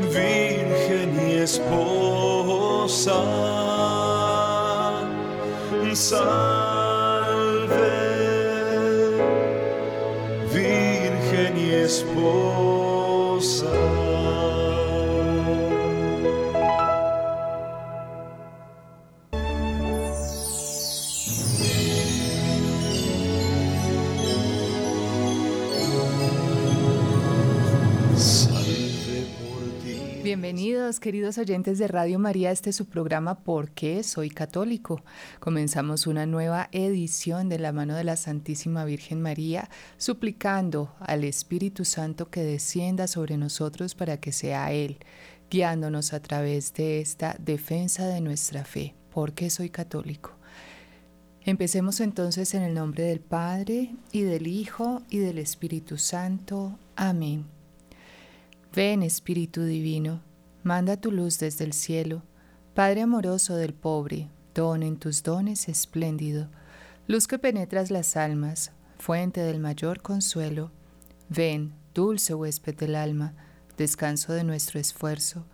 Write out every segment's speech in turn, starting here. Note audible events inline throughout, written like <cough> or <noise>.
Virgen y esposa. Salve, Virgen y esposa. Bienvenidos, queridos oyentes de Radio María. Este es su programa ¿Por qué soy católico? Comenzamos una nueva edición de la mano de la Santísima Virgen María, suplicando al Espíritu Santo que descienda sobre nosotros para que sea Él, guiándonos a través de esta defensa de nuestra fe. ¿Por qué soy católico? Empecemos entonces en el nombre del Padre y del Hijo y del Espíritu Santo. Amén. Ven, Espíritu Divino Manda tu luz desde el cielo, Padre amoroso del pobre, don en tus dones espléndido, luz que penetras las almas, fuente del mayor consuelo. Ven, dulce huésped del alma, descanso de nuestro esfuerzo,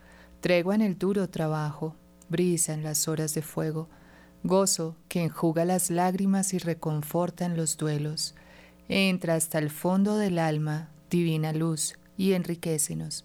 tregua en el duro trabajo, brisa en las horas de fuego, gozo que enjuga las lágrimas y reconforta en los duelos. Entra hasta el fondo del alma, divina luz, y enriquecenos.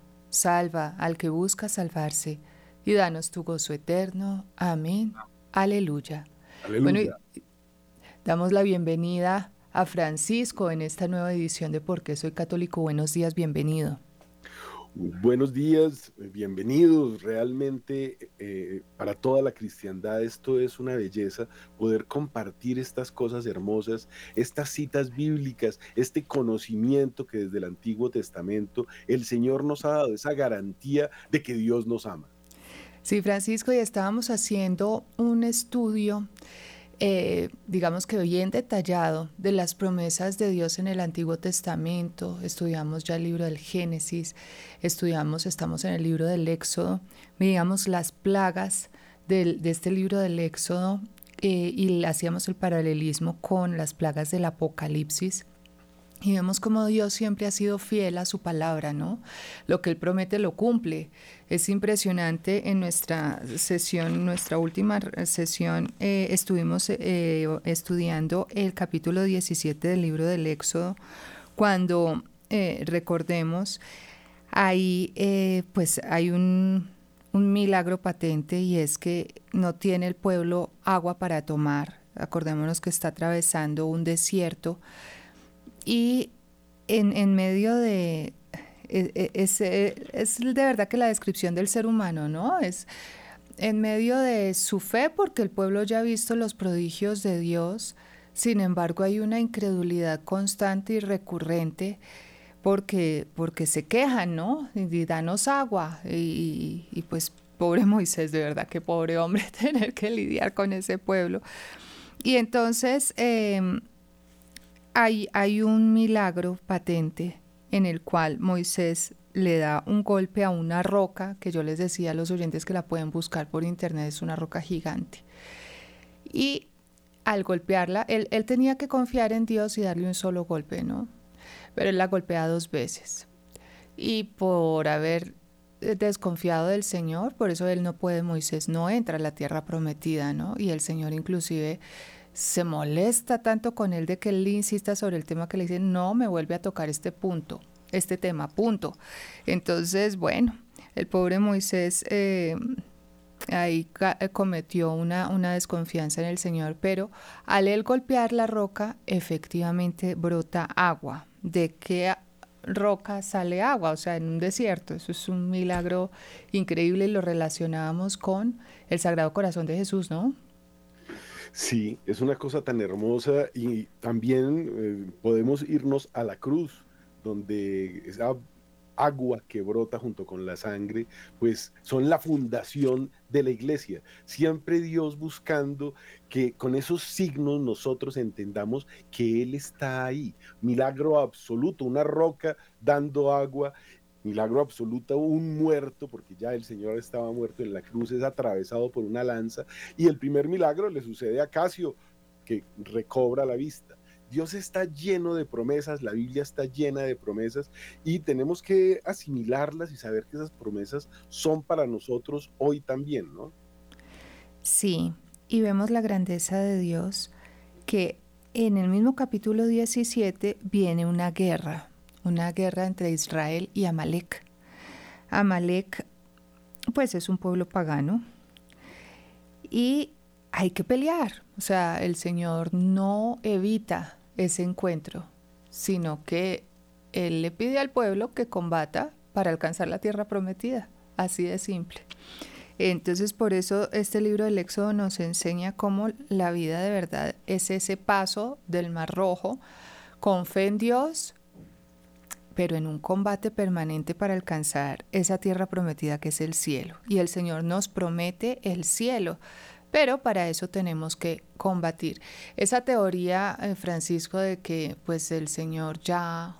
Salva al que busca salvarse y danos tu gozo eterno. Amén. Aleluya. Bueno, damos la bienvenida a Francisco en esta nueva edición de Por qué soy católico. Buenos días, bienvenido. Buenos días, bienvenidos. Realmente eh, para toda la cristiandad esto es una belleza, poder compartir estas cosas hermosas, estas citas bíblicas, este conocimiento que desde el Antiguo Testamento el Señor nos ha dado, esa garantía de que Dios nos ama. Sí, Francisco, y estábamos haciendo un estudio eh, digamos que bien detallado de las promesas de Dios en el Antiguo Testamento. Estudiamos ya el libro del Génesis, estudiamos, estamos en el libro del Éxodo, digamos las plagas de este libro del Éxodo eh, y hacíamos el paralelismo con las plagas del Apocalipsis. Y vemos como Dios siempre ha sido fiel a su palabra, ¿no? Lo que Él promete lo cumple. Es impresionante. En nuestra sesión, nuestra última sesión, eh, estuvimos eh, estudiando el capítulo 17 del libro del Éxodo, cuando eh, recordemos, ahí pues hay un milagro patente y es que no tiene el pueblo agua para tomar. Acordémonos que está atravesando un desierto y en, medio de... E, e, es, es, de verdad que la descripción del ser humano, ¿no? Es en medio de su fe, porque el pueblo ya ha visto los prodigios de Dios, sin embargo hay una incredulidad constante y recurrente porque, porque se quejan, ¿no? Y, danos agua. Y, pues pobre Moisés, de verdad que pobre hombre <laughs> tener que lidiar con ese pueblo. Y entonces em, hay, un milagro patente en el cual Moisés le da un golpe a una roca, que yo les decía a los oyentes que la pueden buscar por internet, es una roca gigante. Y al golpearla, él, él, tenía que confiar en Dios y darle un solo golpe, ¿no? Pero él la golpea dos veces. Y por haber desconfiado del Señor, por eso él no puede, Moisés no entra a la tierra prometida, ¿no? Y el Señor inclusive se molesta tanto con él de que él insista sobre el tema que le dice, no me vuelve a tocar este punto, este tema, punto. Entonces, bueno, el pobre Moisés eh, ahí eh, cometió una, una desconfianza en el Señor, pero al él golpear la roca, efectivamente brota agua. ¿De qué roca sale agua? O sea, en un desierto. Eso es un milagro increíble y lo relacionábamos con el Sagrado Corazón de Jesús, ¿no? Sí, es una cosa tan hermosa y también eh, podemos irnos a la cruz, donde esa agua que brota junto con la sangre, pues son la fundación de la iglesia. Siempre Dios buscando que con esos signos nosotros entendamos que Él está ahí. Milagro absoluto, una roca dando agua milagro absoluto, un muerto, porque ya el Señor estaba muerto en la cruz, es atravesado por una lanza, y el primer milagro le sucede a Casio, que recobra la vista. Dios está lleno de promesas, la Biblia está llena de promesas y tenemos que asimilarlas y saber que esas promesas son para nosotros hoy también, ¿no? Sí, y vemos la grandeza de Dios que en el mismo capítulo 17 viene una guerra, una guerra entre Israel y Amalek. Amalek pues es un pueblo pagano y hay que pelear, o sea, el Señor no evita ese encuentro, sino que Él le pide al pueblo que combata para alcanzar la tierra prometida, así de simple. Entonces, por eso este libro del Éxodo nos enseña cómo la vida de verdad es ese paso del Mar Rojo con fe en Dios, pero en un combate permanente para alcanzar esa tierra prometida que es el cielo. Y el Señor nos promete el cielo pero para eso tenemos que combatir. Esa teoría, eh, Francisco, de que pues el Señor ya,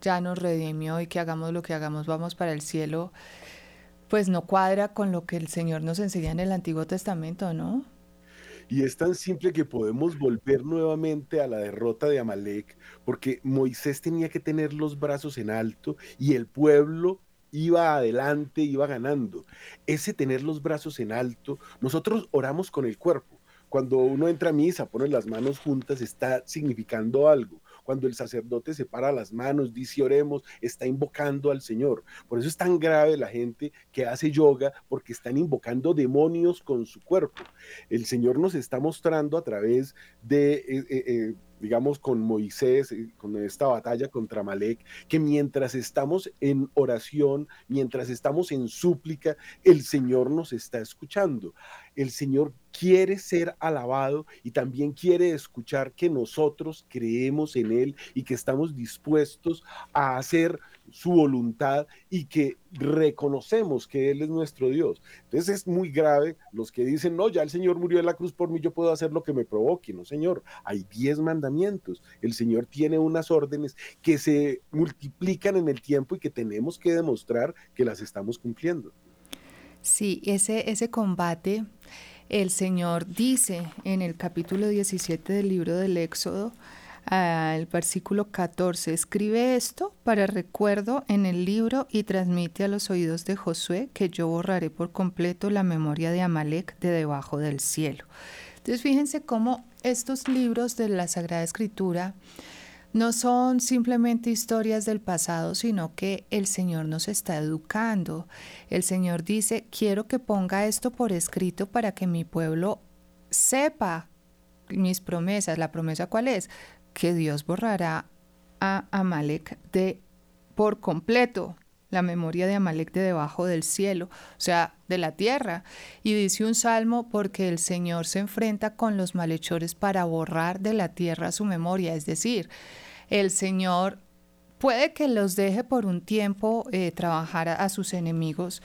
ya nos redimió y que hagamos lo que hagamos, vamos para el cielo, pues no cuadra con lo que el Señor nos enseña en el Antiguo Testamento, ¿no? Y es tan simple que podemos volver nuevamente a la derrota de Amalek, porque Moisés tenía que tener los brazos en alto y el pueblo iba adelante, iba ganando. Ese tener los brazos en alto, nosotros oramos con el cuerpo. Cuando uno entra a misa, pone las manos juntas, está significando algo. Cuando el sacerdote separa las manos, dice oremos, está invocando al Señor. Por eso es tan grave la gente que hace yoga, porque están invocando demonios con su cuerpo. El Señor nos está mostrando a través de... Eh, eh, eh, digamos, con Moisés, eh, con esta batalla contra Malek, que mientras estamos en oración, mientras estamos en súplica, el Señor nos está escuchando. El Señor quiere ser alabado y también quiere escuchar que nosotros creemos en Él y que estamos dispuestos a hacer su voluntad y que reconocemos que Él es nuestro Dios. Entonces es muy grave los que dicen, no, ya el Señor murió en la cruz por mí, yo puedo hacer lo que me provoque. No, Señor, hay diez mandamientos. El Señor tiene unas órdenes que se multiplican en el tiempo y que tenemos que demostrar que las estamos cumpliendo. Sí, ese, ese combate, el Señor dice en el capítulo 17 del libro del Éxodo, el versículo 14, escribe esto para recuerdo en el libro y transmite a los oídos de Josué que yo borraré por completo la memoria de Amalek de debajo del cielo. Entonces fíjense cómo estos libros de la Sagrada Escritura no son simplemente historias del pasado, sino que el Señor nos está educando. El Señor dice, quiero que ponga esto por escrito para que mi pueblo sepa mis promesas. ¿La promesa cuál es? Que Dios borrará a Amalek de por completo la memoria de Amalek de debajo del cielo, o sea, de la tierra. Y dice un salmo porque el Señor se enfrenta con los malhechores para borrar de la tierra su memoria, es decir, el Señor puede que los deje por un tiempo eh, trabajar a sus enemigos,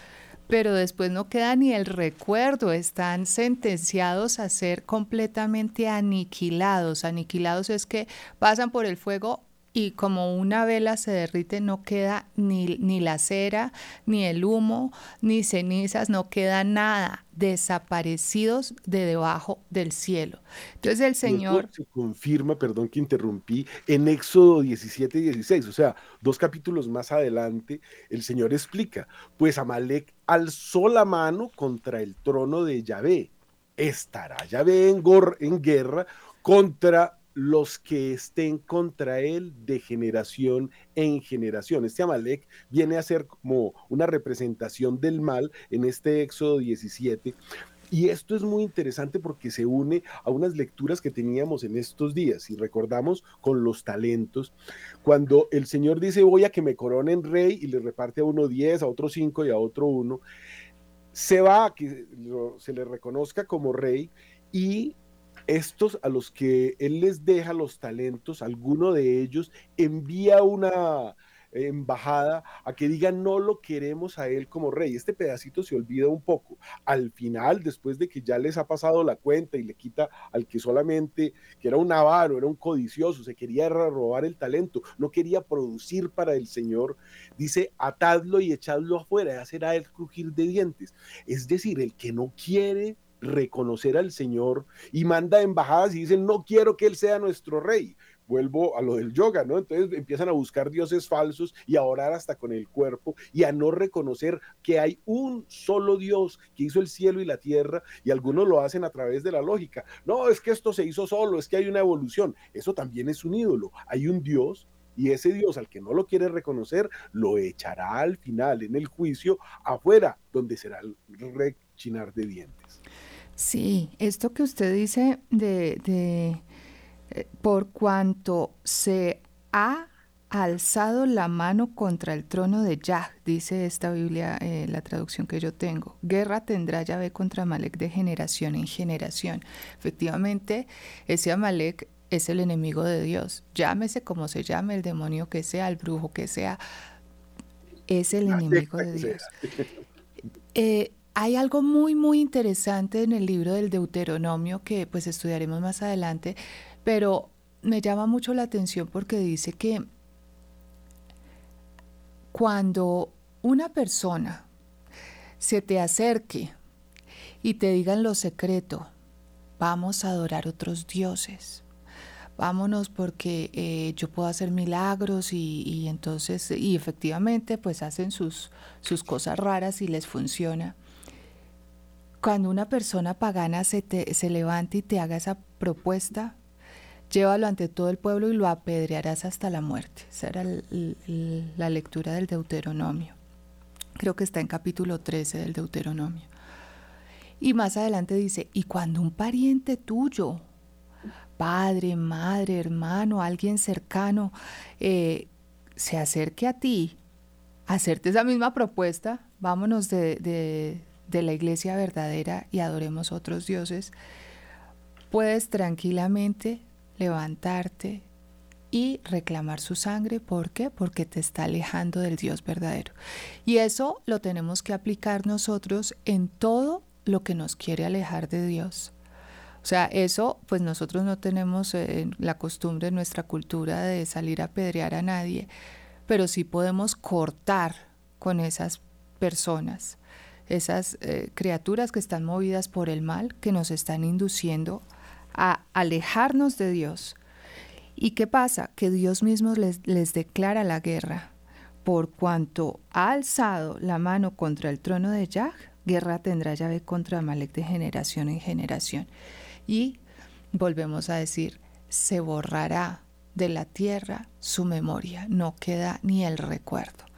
pero después no queda ni el recuerdo, están sentenciados a ser completamente aniquilados. Aniquilados es que pasan por el fuego y como una vela se derrite no queda ni, ni, la cera, ni el humo, ni cenizas, no queda nada, desaparecidos de debajo del cielo. Entonces el Señor... se confirma, perdón que interrumpí, en Éxodo 17 y 16, o sea, dos capítulos más adelante, el Señor explica, pues Amalek alzó la mano contra el trono de Yahvé. Estará Yahvé en, en guerra contra los que estén contra él de generación en generación. Este Amalek viene a ser como una representación del mal en este Éxodo 17. Y esto es muy interesante porque se une a unas lecturas que teníamos en estos días, y recordamos con los talentos, cuando el Señor dice voy a que me coronen rey y le reparte a uno diez, a otro cinco y a otro uno, se va a que se le reconozca como rey y estos a los que él les deja los talentos, alguno de ellos envía una, embajada a que digan no lo queremos a él como rey. Este pedacito se olvida un poco. Al final, después de que ya les ha pasado la cuenta y le quita al que solamente, que era un avaro, era un codicioso, se quería robar el talento, no quería producir para el Señor, dice, atadlo y echadlo afuera, ya será el crujir de dientes. Es decir, el que no quiere reconocer al Señor y manda embajadas y dicen, no quiero que Él sea nuestro rey vuelvo a lo del yoga, ¿no? Entonces empiezan a buscar dioses falsos y a orar hasta con el cuerpo y a no reconocer que hay un solo Dios que hizo el cielo y la tierra y algunos lo hacen a través de la lógica. No, es que esto se hizo solo, es que hay una evolución. Eso también es un ídolo. Hay un Dios y ese Dios al que no lo quiere reconocer lo echará al final en el juicio afuera, donde será el rechinar de dientes. Sí, esto que usted dice de, de eh, por cuanto se ha alzado la mano contra el trono de Yah, dice esta Biblia, eh, la traducción que yo tengo. Guerra tendrá Yahvé contra Amalek de generación en generación. Efectivamente, ese Amalek es el enemigo de Dios. Llámese como se llame, el demonio que sea, el brujo que sea, es el enemigo de Dios. Eh, hay algo muy, muy interesante en el libro del Deuteronomio que pues estudiaremos más adelante, pero me llama mucho la atención porque dice que cuando una persona se te acerque y te diga en lo secreto, vamos a adorar otros dioses, vámonos porque eh, yo puedo hacer milagros y, entonces, y efectivamente pues hacen sus, sus cosas raras y les funciona. Cuando una persona pagana se, se levanta y te haga esa propuesta, llévalo ante todo el pueblo y lo apedrearás hasta la muerte. Esa era la lectura del Deuteronomio. Creo que está en capítulo 13 del Deuteronomio. Y más adelante dice, y cuando un pariente tuyo, padre, madre, hermano, alguien cercano, eh, se acerque a ti, hacerte esa misma propuesta, vámonos de, de la iglesia verdadera y adoremos otros dioses, puedes tranquilamente levantarte y reclamar su sangre. ¿Por qué? Porque te está alejando del Dios verdadero. Y eso lo tenemos que aplicar nosotros en todo lo que nos quiere alejar de Dios. O sea, eso, pues nosotros no tenemos eh, la costumbre en nuestra cultura de salir a pedrear a nadie, pero sí podemos cortar con esas personas, esas eh, criaturas que están movidas por el mal, que nos están induciendo a alejarnos de Dios. ¿Y qué pasa? Que Dios mismo les, les declara la guerra. Por cuanto ha alzado la mano contra el trono de Yah, guerra tendrá llave contra Amalek de generación en generación. Y volvemos a decir, se borrará de la tierra su memoria, no queda ni el recuerdo.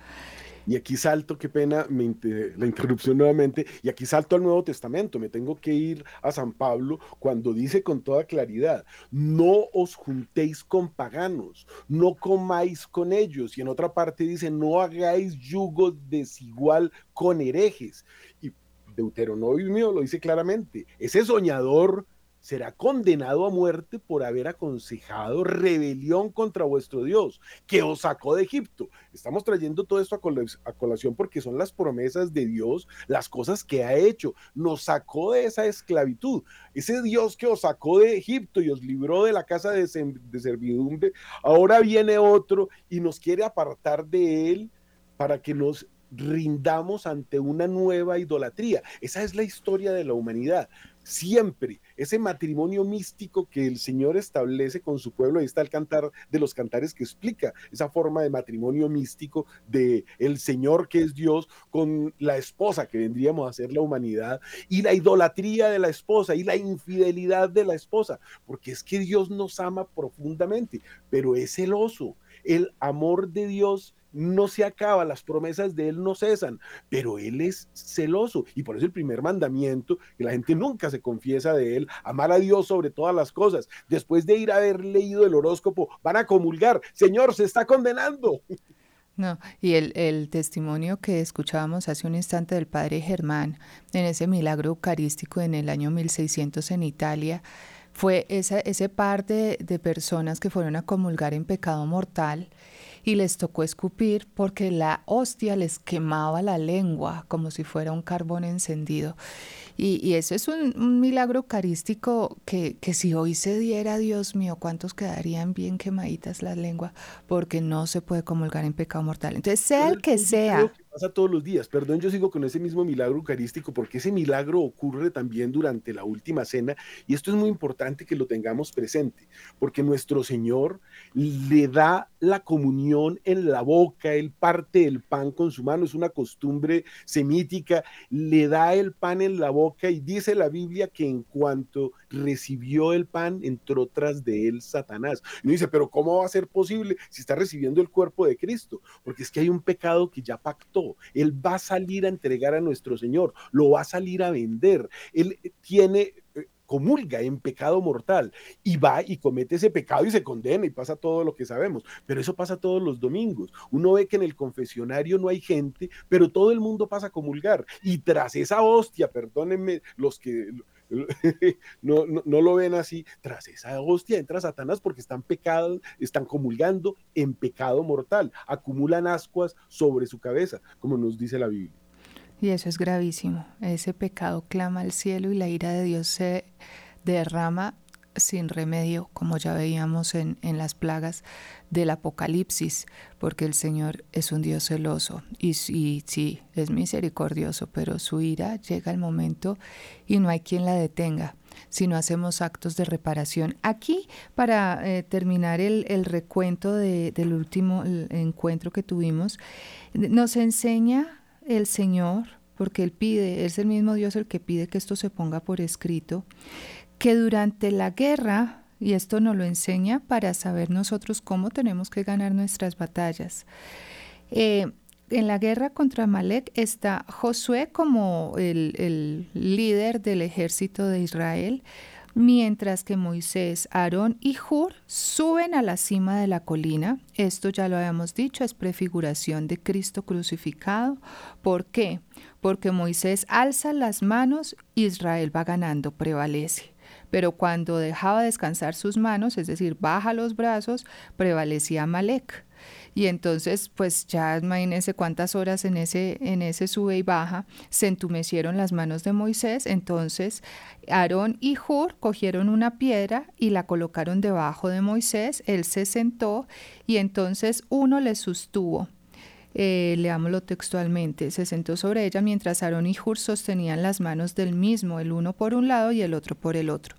Y aquí salto, qué pena la interrupción nuevamente, y aquí salto al Nuevo Testamento, me tengo que ir a San Pablo cuando dice con toda claridad, no os juntéis con paganos, no comáis con ellos, y en otra parte dice, no hagáis yugo desigual con herejes. Y Deuteronomio lo dice claramente, ese soñador será condenado a muerte por haber aconsejado rebelión contra vuestro Dios, que os sacó de Egipto. Estamos trayendo todo esto a, colación porque son las promesas de Dios, las cosas que ha hecho. Nos sacó de esa esclavitud. Ese Dios que os sacó de Egipto y os libró de la casa de, servidumbre, ahora viene otro y nos quiere apartar de él para que nos rindamos ante una nueva idolatría. Esa es la historia de la humanidad siempre ese matrimonio místico que el Señor establece con su pueblo, ahí está el cantar de los cantares que explica esa forma de matrimonio místico de el Señor que es Dios con la esposa que vendríamos a ser la humanidad y la idolatría de la esposa y la infidelidad de la esposa, porque es que Dios nos ama profundamente, pero es celoso. El amor de Dios no se acaba, las promesas de Él no cesan, pero Él es celoso y por eso el primer mandamiento, que la gente nunca se confiesa de Él, amar a Dios sobre todas las cosas. Después de ir a haber leído el horóscopo, van a comulgar, Señor, se está condenando. No, y el, el, testimonio que escuchábamos hace un instante del padre Germán en ese milagro eucarístico en el año 1600 en Italia, fue esa, ese par de, de personas que fueron a comulgar en pecado mortal y les tocó escupir porque la hostia les quemaba la lengua como si fuera un carbón encendido. Y, eso es un, milagro eucarístico que, que, si hoy se diera, Dios mío, ¿cuántos quedarían bien quemaditas la lengua? Porque no se puede comulgar en pecado mortal. Entonces, sea el que sea pasa todos los días. Perdón, yo sigo con ese mismo milagro eucarístico porque ese milagro ocurre también durante la última cena y esto es muy importante que lo tengamos presente porque nuestro Señor le da la comunión en la boca, él parte el pan con su mano, es una costumbre semítica, le da el pan en la boca y dice la Biblia que en cuanto recibió el pan entró tras de él Satanás. Y dice, pero ¿cómo va a ser posible si está recibiendo el cuerpo de Cristo? Porque es que hay un pecado que ya pactó él va a salir a entregar a nuestro Señor, lo va a salir a vender. Él tiene comulga en pecado mortal y va y comete ese pecado y se condena y pasa todo lo que sabemos. Pero eso pasa todos los domingos. Uno ve que en el confesionario no hay gente, pero todo el mundo pasa a comulgar. Y tras esa hostia, perdónenme los que <laughs> no, no, lo ven así. Tras esa hostia entra Satanás porque están pecados, están comulgando en pecado mortal, acumulan ascuas sobre su cabeza, como nos dice la Biblia. Y eso es gravísimo. Ese pecado clama al cielo y la ira de Dios se derrama sin remedio, como ya veíamos en, en, las plagas del Apocalipsis, porque el Señor es un Dios celoso y, y, sí, es misericordioso, pero su ira llega al momento y no hay quien la detenga si no hacemos actos de reparación. Aquí, para eh, terminar el, el recuento de, del último encuentro que tuvimos, nos enseña el Señor, porque Él pide, es el mismo Dios el que pide que esto se ponga por escrito, que durante la guerra, y esto nos lo enseña para saber nosotros cómo tenemos que ganar nuestras batallas, eh, en la guerra contra Malek está Josué como el, el, líder del ejército de Israel, mientras que Moisés, Aarón y Hur suben a la cima de la colina. Esto ya lo habíamos dicho, es prefiguración de Cristo crucificado. ¿Por qué? Porque Moisés alza las manos, Israel va ganando, prevalece pero cuando dejaba descansar sus manos, es decir, baja los brazos, prevalecía Malek. Y entonces, pues ya imagínense cuántas horas en ese, en ese sube y baja se entumecieron las manos de Moisés. Entonces, Aarón y Hur cogieron una piedra y la colocaron debajo de Moisés. Él se sentó y entonces uno le sostuvo eh, leámoslo textualmente, se sentó sobre ella mientras Aarón y Hur sostenían las manos del mismo, el uno por un lado y el otro por el otro.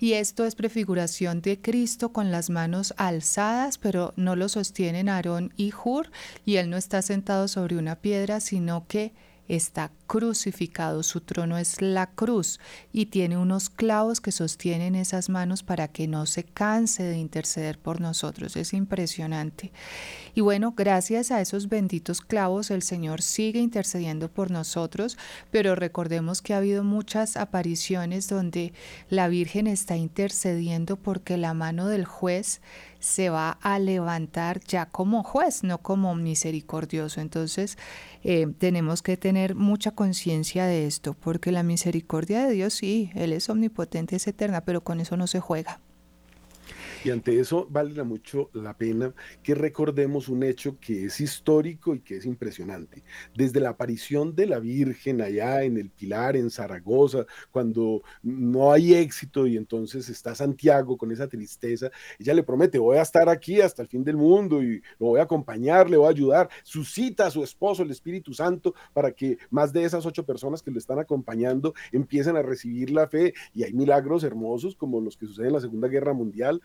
Y esto es prefiguración de Cristo con las manos alzadas, pero no lo sostienen Aarón y Hur, y él no está sentado sobre una piedra, sino que está crucificado, su trono es la cruz y tiene unos clavos que sostienen esas manos para que no se canse de interceder por nosotros. Es impresionante. Y bueno, gracias a esos benditos clavos el Señor sigue intercediendo por nosotros, pero recordemos que ha habido muchas apariciones donde la Virgen está intercediendo porque la mano del juez se va a levantar ya como juez, no como misericordioso. Entonces, eh, tenemos que tener mucha conciencia de esto, porque la misericordia de Dios sí, Él es omnipotente, es eterna, pero con eso no se juega. Y ante eso vale mucho la pena que recordemos un hecho que es histórico y que es impresionante. Desde la aparición de la Virgen allá en el Pilar, en Zaragoza, cuando no hay éxito y entonces está Santiago con esa tristeza, ella le promete, voy a estar aquí hasta el fin del mundo y lo voy a acompañar, le voy a ayudar. Suscita a su esposo, el Espíritu Santo, para que más de esas ocho personas que lo están acompañando empiecen a recibir la fe y hay milagros hermosos como los que suceden en la Segunda Guerra Mundial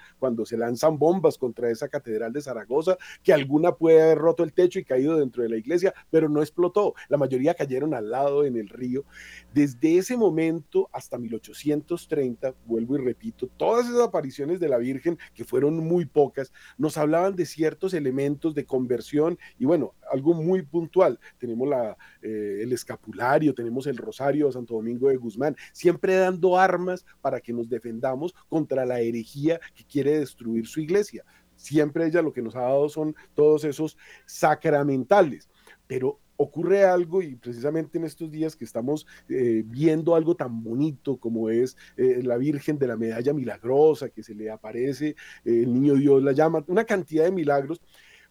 se lanzan bombas contra esa catedral de Zaragoza, que alguna puede haber roto el techo y caído dentro de la iglesia, pero no explotó. La mayoría cayeron al lado en el río. Desde ese momento hasta 1830, vuelvo y repito, todas esas apariciones de la Virgen, que fueron muy pocas, nos hablaban de ciertos elementos de conversión y bueno, algo muy puntual. Tenemos la, eh, el escapulario, tenemos el rosario de Santo Domingo de Guzmán, siempre dando armas para que nos defendamos contra la herejía que quiere destruir su iglesia. Siempre ella lo que nos ha dado son todos esos sacramentales. Pero ocurre algo y precisamente en estos días que estamos eh, viendo algo tan bonito como es eh, la Virgen de la Medalla Milagrosa, que se le aparece, el Niño Dios la llama, una cantidad de milagros,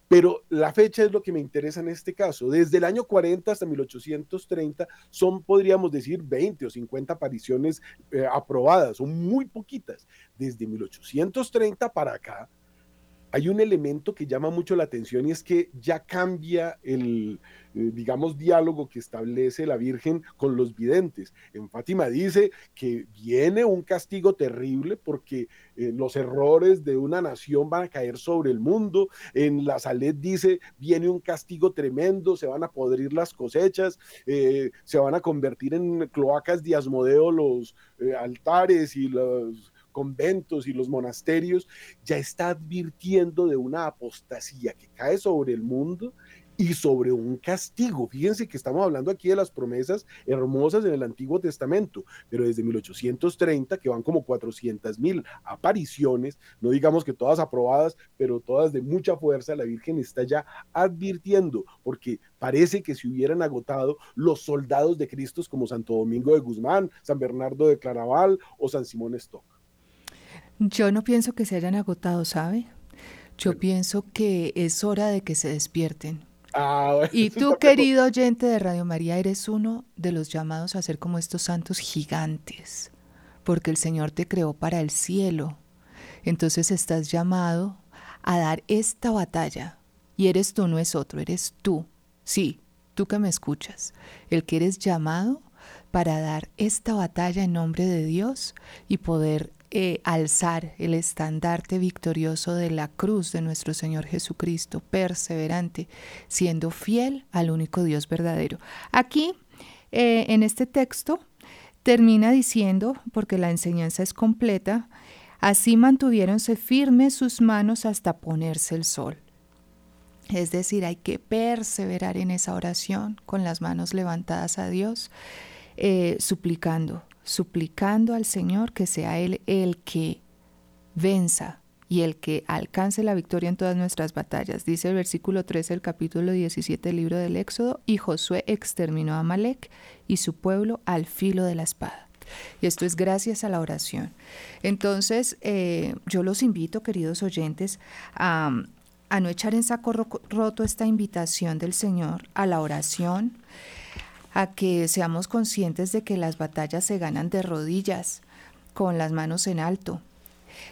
Pero la fecha es lo que me interesa en este caso. Desde el año 40 hasta 1830 son, podríamos decir, 20 o 50 apariciones eh, aprobadas, son muy poquitas. Desde 1830 para acá, hay un elemento que llama mucho la atención y es que ya cambia el, eh, digamos, diálogo que establece la Virgen con los videntes. En Fátima dice que viene un castigo terrible porque eh, los errores de una nación van a caer sobre el mundo. En la Salet dice, viene un castigo tremendo, se van a podrir las cosechas, eh, se van a convertir en cloacas de Asmodeo los altares y los conventos y los monasterios, ya está advirtiendo de una apostasía que cae sobre el mundo y sobre un castigo. Fíjense que estamos hablando aquí de las promesas hermosas en el Antiguo Testamento, pero desde 1830, que van como 400 mil apariciones, no digamos que todas aprobadas, pero todas de mucha fuerza, la Virgen está ya advirtiendo, porque parece que se hubieran agotado los soldados de Cristo como Santo Domingo de Guzmán, San Bernardo de Claraval o San Simón Stock. Yo no pienso que se hayan agotado, ¿sabe? Yo pienso que es hora de que se despierten. Ah, y tú, querido oyente de Radio María, eres uno de los llamados a ser como estos santos gigantes, porque el Señor te creó para el cielo. Entonces estás llamado a dar esta batalla. Y eres tú, no es otro, eres tú. Sí, tú que me escuchas, el que eres llamado para dar esta batalla en nombre de Dios y poder eh, alzar el estandarte victorioso de la cruz de nuestro Señor Jesucristo, perseverante, siendo fiel al único Dios verdadero. Aquí, eh, en este texto, termina diciendo, porque la enseñanza es completa, así mantuviéronse firmes sus manos hasta ponerse el sol. Es decir, hay que perseverar en esa oración con las manos levantadas a Dios, eh, suplicando, suplicando al Señor que sea Él el que venza y el que alcance la victoria en todas nuestras batallas. Dice el versículo 13 del capítulo 17 del libro del Éxodo, y Josué exterminó a Amalek y su pueblo al filo de la espada. Y esto es gracias a la oración. Entonces, eh, yo los invito, queridos oyentes, a, a no echar en saco roto esta invitación del Señor a la oración a que seamos conscientes de que las batallas se ganan de rodillas, con las manos en alto.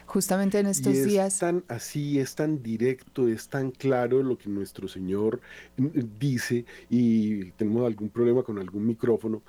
Justamente en estos es días. Tan así, es tan directo, es tan claro lo que nuestro Señor mm, dice, y tenemos algún problema con algún micrófono,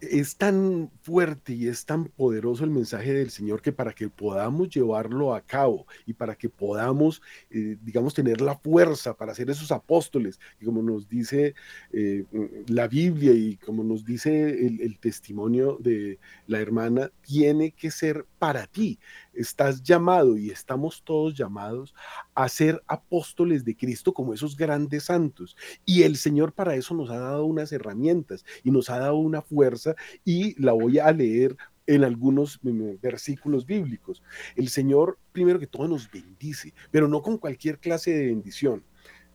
es tan fuerte y es tan poderoso el mensaje del Señor que para que podamos llevarlo a cabo y para que podamos, eh, digamos, tener la fuerza para ser esos apóstoles, como nos dice eh, la Biblia y como nos dice el, el testimonio de la hermana, tiene que ser para ti. Estás llamado y estamos todos llamados a ser apóstoles de Cristo como esos grandes santos. Y el Señor para eso nos ha dado unas herramientas y nos ha dado una fuerza y la voy a leer en algunos versículos bíblicos. El Señor, primero que todo, nos bendice, pero no con cualquier clase de bendición.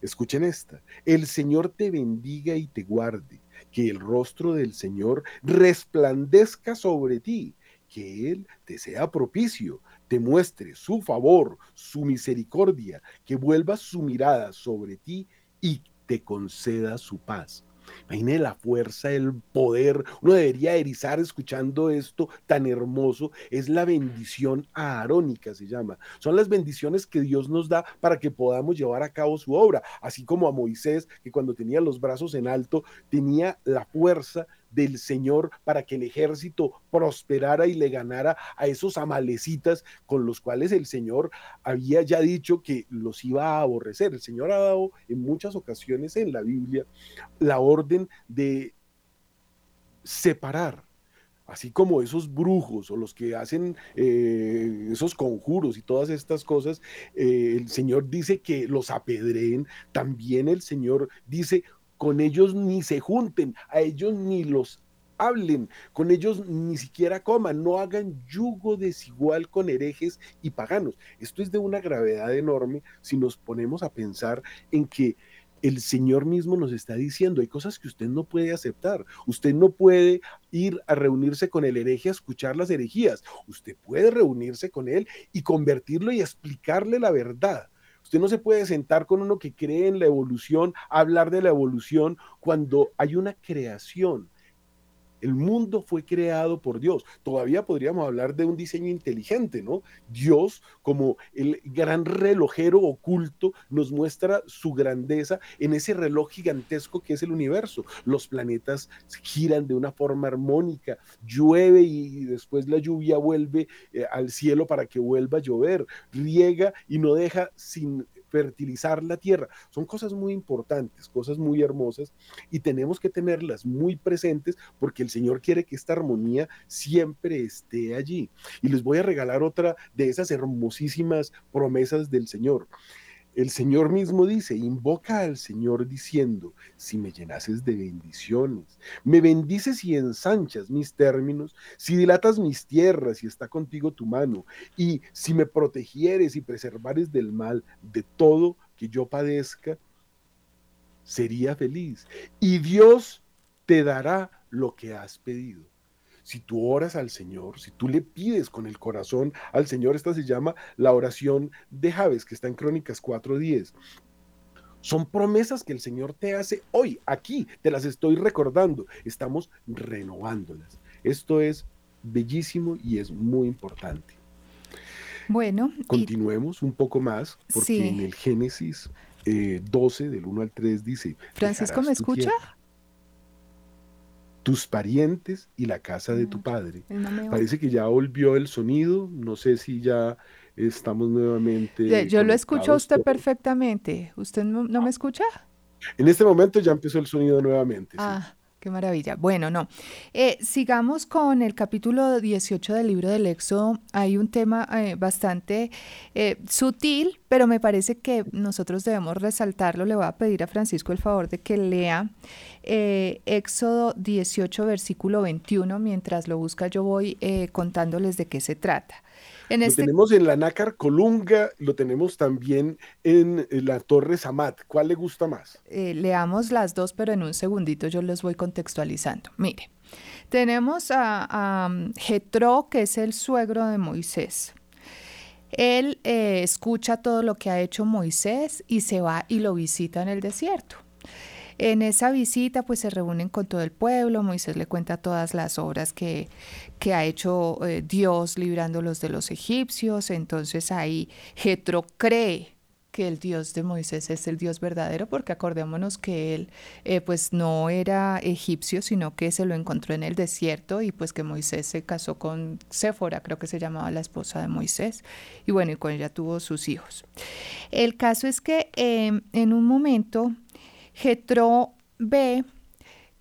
Escuchen esta. El Señor te bendiga y te guarde, que el rostro del Señor resplandezca sobre ti, que Él te sea propicio, te muestre su favor, su misericordia, que vuelva su mirada sobre ti y te conceda su paz. Imagine la fuerza, el poder. Uno debería erizar escuchando esto tan hermoso. Es la bendición arónica, se llama. Son las bendiciones que Dios nos da para que podamos llevar a cabo su obra. Así como a Moisés, que cuando tenía los brazos en alto, tenía la fuerza del Señor para que el ejército prosperara y le ganara a esos amalecitas con los cuales el Señor había ya dicho que los iba a aborrecer. El Señor ha dado en muchas ocasiones en la Biblia la orden de separar así como esos brujos o los que hacen eh, esos conjuros y todas estas cosas, eh, el Señor dice que los apedreen, también el Señor dice, con ellos ni se junten, a ellos ni los hablen, con ellos ni siquiera coman, no hagan yugo desigual con herejes y paganos. Esto es de una gravedad enorme si nos ponemos a pensar en que el Señor mismo nos está diciendo, hay cosas que usted no puede aceptar. Usted no puede ir a reunirse con el hereje a escuchar las herejías. Usted puede reunirse con él y convertirlo y explicarle la verdad Usted no se puede sentar con uno que cree en la evolución, hablar de la evolución cuando hay una creación. El mundo fue creado por Dios. Todavía podríamos hablar de un diseño inteligente, ¿no? Dios, como el gran relojero oculto, nos muestra su grandeza en ese reloj gigantesco que es el universo. Los planetas giran de una forma armónica, llueve y después la lluvia vuelve eh, al cielo para que vuelva a llover, riega y no deja sin fertilizar la tierra. Son cosas muy importantes, cosas muy hermosas y tenemos que tenerlas muy presentes porque el Señor quiere que esta armonía siempre esté allí. Y les voy a regalar otra de esas hermosísimas promesas del Señor. El Señor mismo dice, invoca al Señor diciendo, si me llenases de bendiciones, me bendices y ensanchas mis términos, si dilatas mis tierras y está contigo tu mano, y si me protegieres y preservares del mal, de todo que yo padezca, sería feliz. Y Dios te dará lo que has pedido si tú oras al Señor, si tú le pides con el corazón al Señor, esta se llama la oración de Javes, que está en Crónicas 4.10. Son promesas que el Señor te hace hoy, aquí, te las estoy recordando, estamos renovándolas. Esto es bellísimo y es muy importante. Bueno, continuemos un poco más, porque en el Génesis 12, eh, del 1 al 3, dice: Francisco, ¿me escucha? Tus parientes y la casa de tu padre. Parece que ya volvió el sonido, no sé si ya estamos nuevamente. Yo lo escucho a usted perfectamente. ¿Usted no, me escucha? En este momento ya empezó el sonido nuevamente. Ah, Qué maravilla. Bueno, no. Eh, sigamos con el capítulo 18 del libro del Éxodo. Hay un tema eh, bastante eh, sutil, pero me parece que nosotros debemos resaltarlo. Le voy a pedir a Francisco el favor de que lea Éxodo 18, versículo 21. Mientras lo busca, yo voy contándoles de qué se trata. Lo este tenemos en la Nácar Colunga, lo tenemos también en la Torre Samat. ¿Cuál le gusta más? Eh, leamos las dos, pero en un segundito yo les voy contextualizando. Mire, tenemos a, Jetro, que es el suegro de Moisés. Él eh, escucha todo lo que ha hecho Moisés y se va y lo visita en el desierto. En esa visita pues se reúnen con todo el pueblo, Moisés le cuenta todas las obras que, que ha hecho eh, Dios librándolos de los egipcios, entonces ahí Jetro cree que el Dios de Moisés es el Dios verdadero, porque acordémonos que él eh, pues no era egipcio, sino que se lo encontró en el desierto y pues que Moisés se casó con Séfora, creo que se llamaba la esposa de Moisés, y bueno, y con ella tuvo sus hijos. El caso es que em, en un momento Jetro ve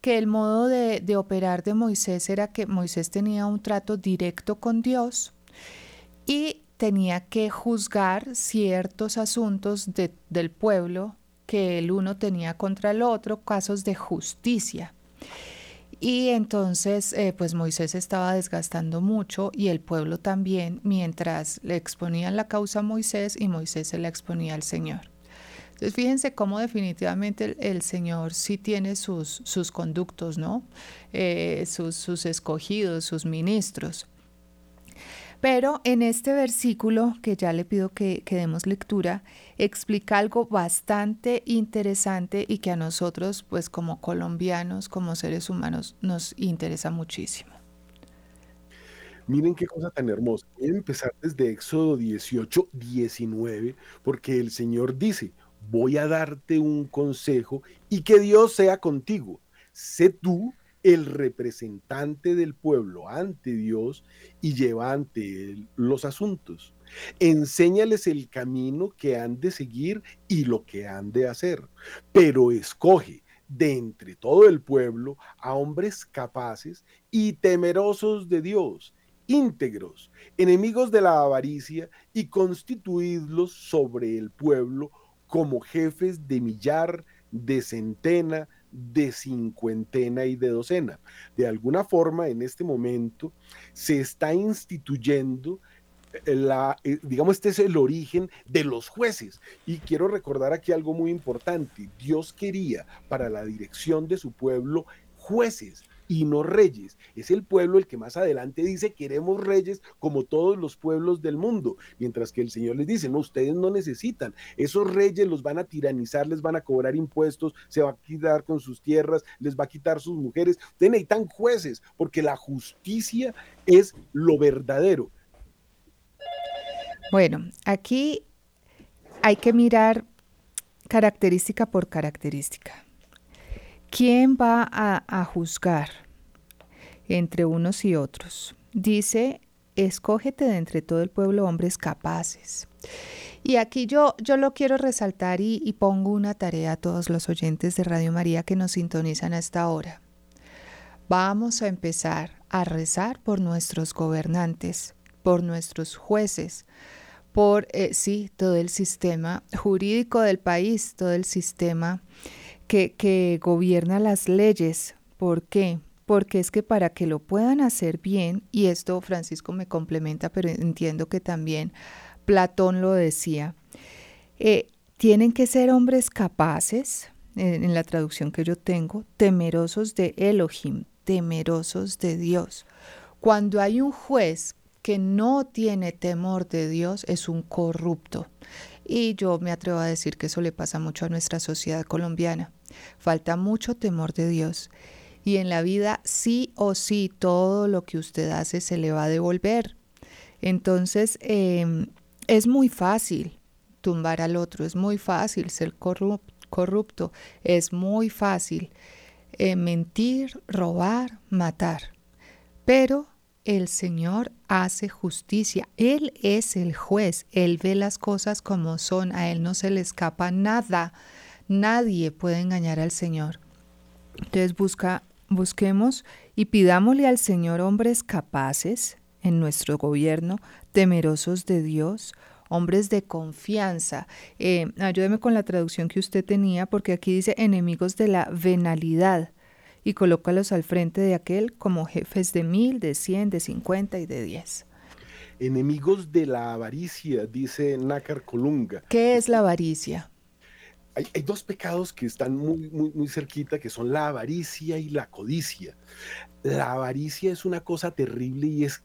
que el modo de, operar de Moisés era que Moisés tenía un trato directo con Dios y tenía que juzgar ciertos asuntos del pueblo que el uno tenía contra el otro, casos de justicia. Y entonces, eh, pues Moisés estaba desgastando mucho y el pueblo también, mientras le exponían la causa a Moisés y Moisés se la exponía al Señor. Entonces, fíjense cómo definitivamente el, Señor sí tiene sus, sus conductos, ¿no? Eh, sus, sus escogidos, sus ministros. Pero en este versículo, que ya le pido que, que, demos lectura, explica algo bastante interesante y que a nosotros, pues como colombianos, como seres humanos, nos interesa muchísimo. Miren qué cosa tan hermosa. Voy a empezar desde Éxodo 18, 19, porque el Señor dice, voy a darte un consejo y que Dios sea contigo. Sé tú el representante del pueblo ante Dios y lleva ante él los asuntos. Enséñales el camino que han de seguir y lo que han de hacer, pero escoge de entre todo el pueblo a hombres capaces y temerosos de Dios, íntegros, enemigos de la avaricia y constituidlos sobre el pueblo como jefes de millar, de centena, de cincuentena y de docena. De alguna forma, en este momento, se está instituyendo eh, la, eh, digamos, este es el origen de los jueces. Y quiero recordar aquí algo muy importante. Dios quería para la dirección de su pueblo jueces, y no reyes. Es el pueblo el que más adelante dice queremos reyes como todos los pueblos del mundo, mientras que el Señor les dice, no, ustedes no necesitan, esos reyes los van a tiranizar, les van a cobrar impuestos, se va a quitar con sus tierras, les va a quitar sus mujeres, ustedes necesitan jueces, porque la justicia es lo verdadero. Bueno, aquí hay que mirar característica por característica. ¿Quién va a, juzgar entre unos y otros? Dice, escógete de entre todo el pueblo hombres capaces. Y aquí yo, yo lo quiero resaltar y, pongo una tarea a todos los oyentes de Radio María que nos sintonizan a esta hora. Vamos a empezar a rezar por nuestros gobernantes, por nuestros jueces, por, eh, sí, todo el sistema jurídico del país, todo el sistema que, gobierna las leyes. ¿Por qué? Porque es que para que lo puedan hacer bien, y esto Francisco me complementa, pero entiendo que también Platón lo decía, eh, tienen que ser hombres capaces, en, en la traducción que yo tengo, temerosos de Elohim, temerosos de Dios. Cuando hay un juez que no tiene temor de Dios, es un corrupto. Y yo me atrevo a decir que eso le pasa mucho a nuestra sociedad colombiana. Falta mucho temor de Dios. Y en la vida sí o sí todo lo que usted hace se le va a devolver. Entonces em, es muy fácil tumbar al otro, es muy fácil ser corrupto, es muy fácil eh, mentir, robar, matar. Pero el Señor hace justicia. Él es el juez. Él ve las cosas como son. A Él no se le escapa nada. Nadie puede engañar al Señor. Entonces busca, busquemos y pidámosle al Señor hombres capaces en nuestro gobierno, temerosos de Dios, hombres de confianza. Eh, ayúdeme con la traducción que usted tenía, porque aquí dice enemigos de la venalidad y colócalos al frente de aquel como jefes de mil, de cien, de cincuenta y de diez. Enemigos de la avaricia, dice Nácar Colunga. ¿Qué es la avaricia? Hay, hay, dos pecados que están muy, muy, muy cerquita, que son la avaricia y la codicia. La avaricia es una cosa terrible y es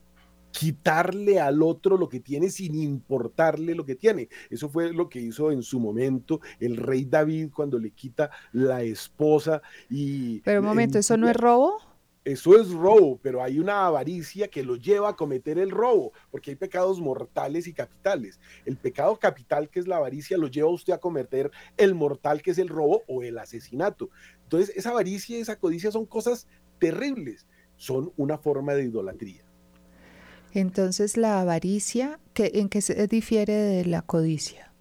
quitarle al otro lo que tiene sin importarle lo que tiene. Eso fue lo que hizo en su momento el rey David cuando le quita la esposa y... Pero un momento, ¿eso no es robo? Eso es robo, pero hay una avaricia que lo lleva a cometer el robo, porque hay pecados mortales y capitales. El pecado capital, que es la avaricia, lo lleva a usted a cometer el mortal, que es el robo o el asesinato. Entonces, esa avaricia y esa codicia son cosas terribles, son una forma de idolatría. Entonces, la avaricia, ¿en qué se difiere de la codicia?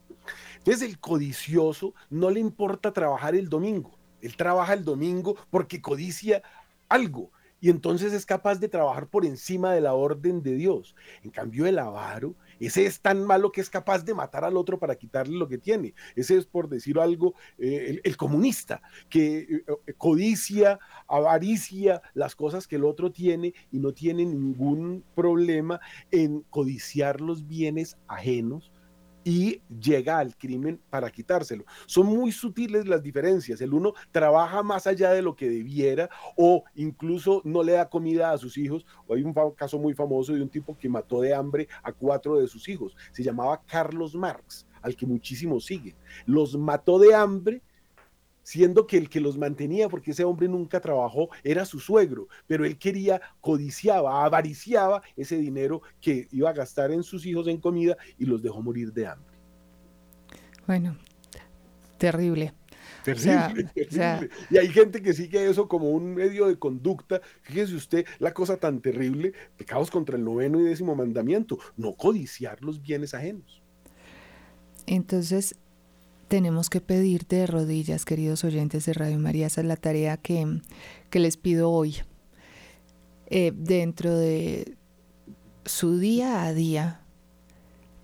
Entonces, el codicioso no le importa trabajar el domingo. Él trabaja el domingo porque codicia algo y entonces es capaz de trabajar por encima de la orden de Dios. En cambio, el avaro ese es tan malo que es capaz de matar al otro para quitarle lo que tiene. Ese es, por decir algo, eh, el, comunista, que eh, codicia, avaricia las cosas que el otro tiene y no tiene ningún problema en codiciar los bienes ajenos y llega al crimen para quitárselo. Son muy sutiles las diferencias. El uno trabaja más allá de lo que debiera o incluso no le da comida a sus hijos. Hay un caso muy famoso de un tipo que mató de hambre a cuatro de sus hijos. Se llamaba Carlos Marx, al que muchísimos siguen. Los mató de hambre siendo que el que los mantenía, porque ese hombre nunca trabajó, era su suegro, pero él quería, codiciaba, avariciaba ese dinero que iba a gastar en sus hijos en comida y los dejó morir de hambre. Bueno, terrible. Terrible, terrible. y hay gente que sigue eso como un medio de conducta. Fíjese usted la cosa tan terrible, pecados contra el noveno y décimo mandamiento, no codiciar los bienes ajenos. Entonces, tenemos que pedirte de rodillas, queridos oyentes de Radio María. Esa es la tarea que, les pido hoy. Eh, dentro de su día a día,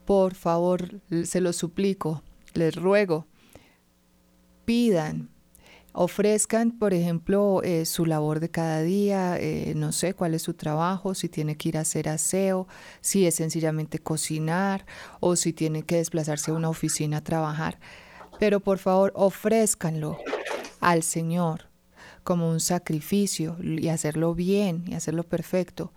por favor, se lo suplico, les ruego, pidan, ofrezcan, por ejemplo, eh, su labor de cada día, eh, no sé cuál es su trabajo, si tiene que ir a hacer aseo, si es sencillamente cocinar o si tiene que desplazarse a una oficina a trabajar pero por favor ofrézcanlo al Señor como un sacrificio y hacerlo bien y hacerlo perfecto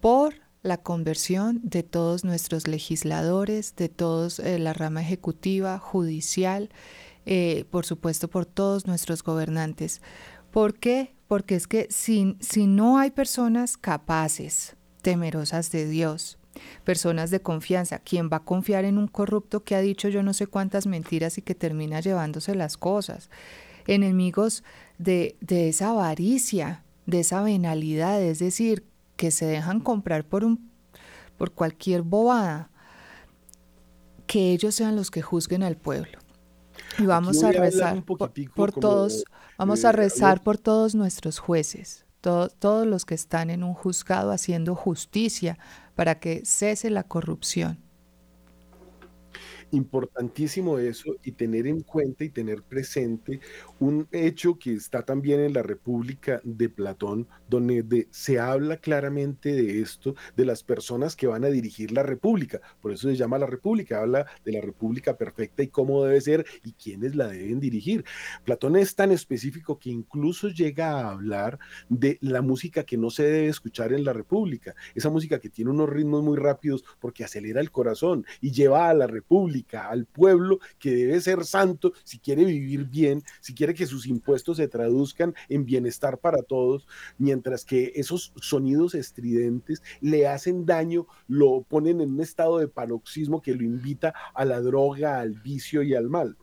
por la conversión de todos nuestros legisladores, de todos eh, la rama ejecutiva, judicial, eh, por supuesto por todos nuestros gobernantes. ¿Por qué? Porque es que si, si no hay personas capaces, temerosas de Dios, personas de confianza, ¿quién va a confiar en un corrupto que ha dicho yo no sé cuántas mentiras y que termina llevándose las cosas? Enemigos de, de esa avaricia, de esa venalidad, es decir, que se dejan comprar por, un, por cualquier bobada, que ellos sean los que juzguen al pueblo. Y vamos a rezar por, todos, vamos a rezar por todos nuestros jueces, todos los que están en un juzgado haciendo justicia para que cese la corrupción. Importantísimo eso y tener en cuenta y tener presente un hecho que está también en la República de Platón, donde se habla claramente de esto, de las personas que van a dirigir la República. Por eso se llama la República, habla de la República perfecta y cómo debe ser y quiénes la deben dirigir. Platón es tan específico que incluso llega a hablar de la música que no se debe escuchar en la República, esa música que tiene unos ritmos muy rápidos porque acelera el corazón y lleva a la República al pueblo que debe ser santo si quiere vivir bien, si quiere que sus impuestos se traduzcan en bienestar para todos, mientras que esos sonidos estridentes le hacen daño, lo ponen en un estado de paroxismo que lo invita a la droga, al vicio y al mal.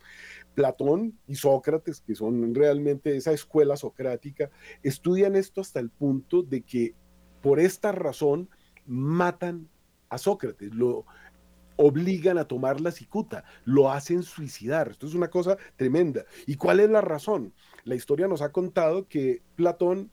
Platón y Sócrates, que son realmente esa escuela socrática, estudian esto hasta el punto de que por esta razón matan a Sócrates, lo, obligan a tomar la cicuta, lo hacen suicidar. Esto es una cosa tremenda. ¿Y cuál es la razón? La historia nos ha contado que Platón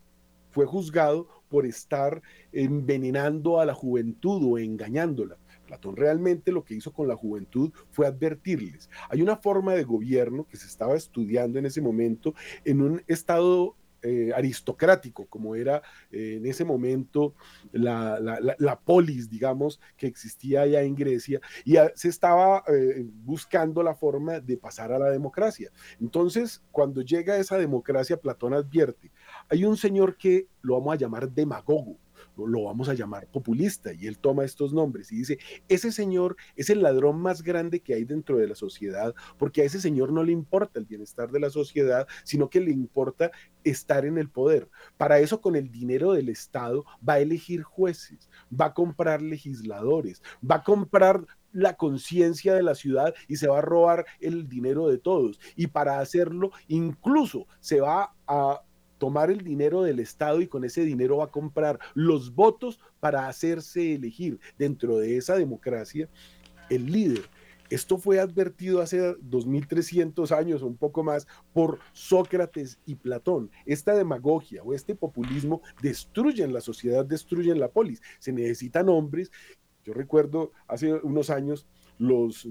fue juzgado por estar envenenando a la juventud o engañándola. Platón realmente lo que hizo con la juventud fue advertirles. Hay una forma de gobierno que se estaba estudiando en ese momento en un estado eh, aristocrático, como era eh, en ese momento la, polis, digamos, que existía allá en Grecia, y se estaba eh, buscando la forma de pasar a la democracia. Entonces, cuando llega esa democracia, Platón advierte, hay un señor que lo vamos a llamar demagogo, lo vamos a llamar populista, y él toma estos nombres y dice, ese señor es el ladrón más grande que hay dentro de la sociedad, porque a ese señor no le importa el bienestar de la sociedad, sino que le importa estar en el poder. Para eso con el dinero del Estado va a elegir jueces, va a comprar legisladores, va a comprar la conciencia de la ciudad y se va a robar el dinero de todos. Y para hacerlo, incluso se va a tomar el dinero del Estado y con ese dinero va a comprar los votos para hacerse elegir dentro de esa democracia el líder. Esto fue advertido hace 2300 años o un poco más por Sócrates y Platón. Esta demagogia o este populismo destruyen la sociedad, destruyen la polis. Se necesitan hombres. Yo recuerdo hace unos años los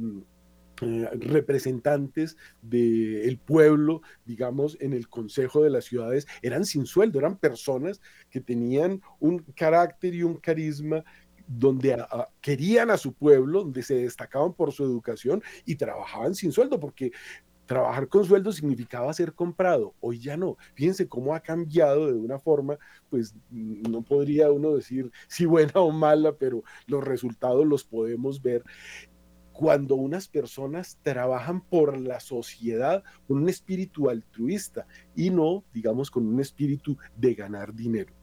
eh, representantes del pueblo, digamos, en el Consejo de las Ciudades, eran sin sueldo, eran personas que tenían un carácter y un carisma donde querían a su pueblo, donde se destacaban por su educación y trabajaban sin sueldo, porque trabajar con sueldo significaba ser comprado. Hoy ya no. Fíjense cómo ha cambiado de una forma, pues no podría uno decir si buena o mala, pero los resultados los podemos ver cuando unas personas trabajan por la sociedad con un espíritu altruista y no, digamos, con un espíritu de ganar dinero.